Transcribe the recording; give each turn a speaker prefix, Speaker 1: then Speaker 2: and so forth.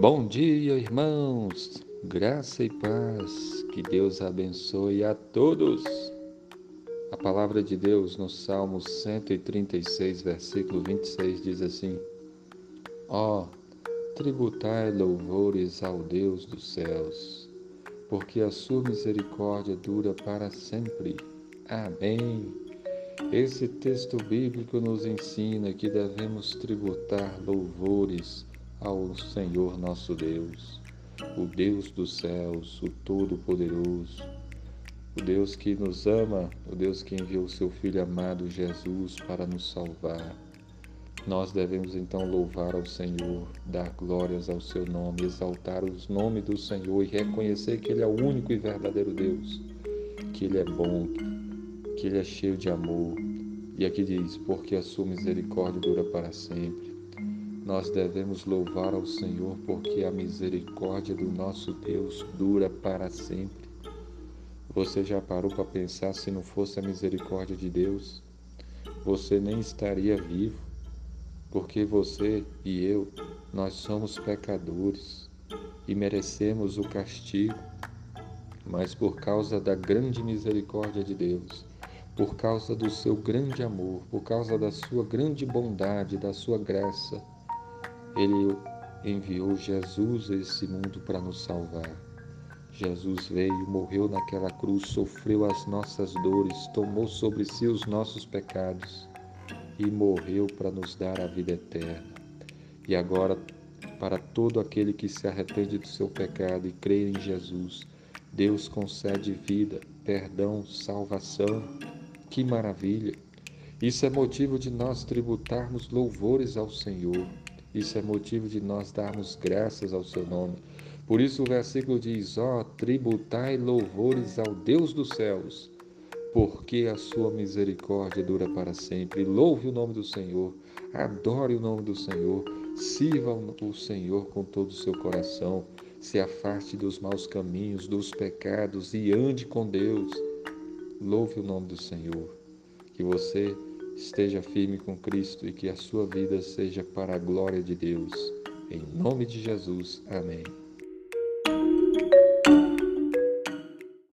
Speaker 1: Bom dia, irmãos. Graça e paz. Que Deus abençoe a todos. A palavra de Deus no Salmo 136, versículo 26 diz assim: Ó, oh, tributai louvores ao Deus dos céus, porque a sua misericórdia dura para sempre. Amém. Esse texto bíblico nos ensina que devemos tributar louvores ao Senhor nosso Deus, o Deus dos céus, o Todo-Poderoso, o Deus que nos ama, o Deus que enviou o seu Filho amado Jesus para nos salvar. Nós devemos então louvar ao Senhor, dar glórias ao seu nome, exaltar o nome do Senhor e reconhecer que Ele é o único e verdadeiro Deus, que Ele é bom, que Ele é cheio de amor. E aqui diz: porque a sua misericórdia dura para sempre. Nós devemos louvar ao Senhor porque a misericórdia do nosso Deus dura para sempre. Você já parou para pensar se não fosse a misericórdia de Deus? Você nem estaria vivo, porque você e eu, nós somos pecadores e merecemos o castigo, mas por causa da grande misericórdia de Deus, por causa do seu grande amor, por causa da sua grande bondade, da sua graça, ele enviou Jesus a esse mundo para nos salvar. Jesus veio, morreu naquela cruz, sofreu as nossas dores, tomou sobre si os nossos pecados e morreu para nos dar a vida eterna. E agora, para todo aquele que se arrepende do seu pecado e crê em Jesus, Deus concede vida, perdão, salvação. Que maravilha! Isso é motivo de nós tributarmos louvores ao Senhor. Isso é motivo de nós darmos graças ao seu nome. Por isso o versículo diz: Ó, oh, tributai louvores ao Deus dos céus, porque a sua misericórdia dura para sempre. Louve o nome do Senhor, adore o nome do Senhor, sirva o Senhor com todo o seu coração, se afaste dos maus caminhos, dos pecados e ande com Deus. Louve o nome do Senhor. Que você esteja firme com Cristo e que a sua vida seja para a glória de Deus. Em nome de Jesus. Amém.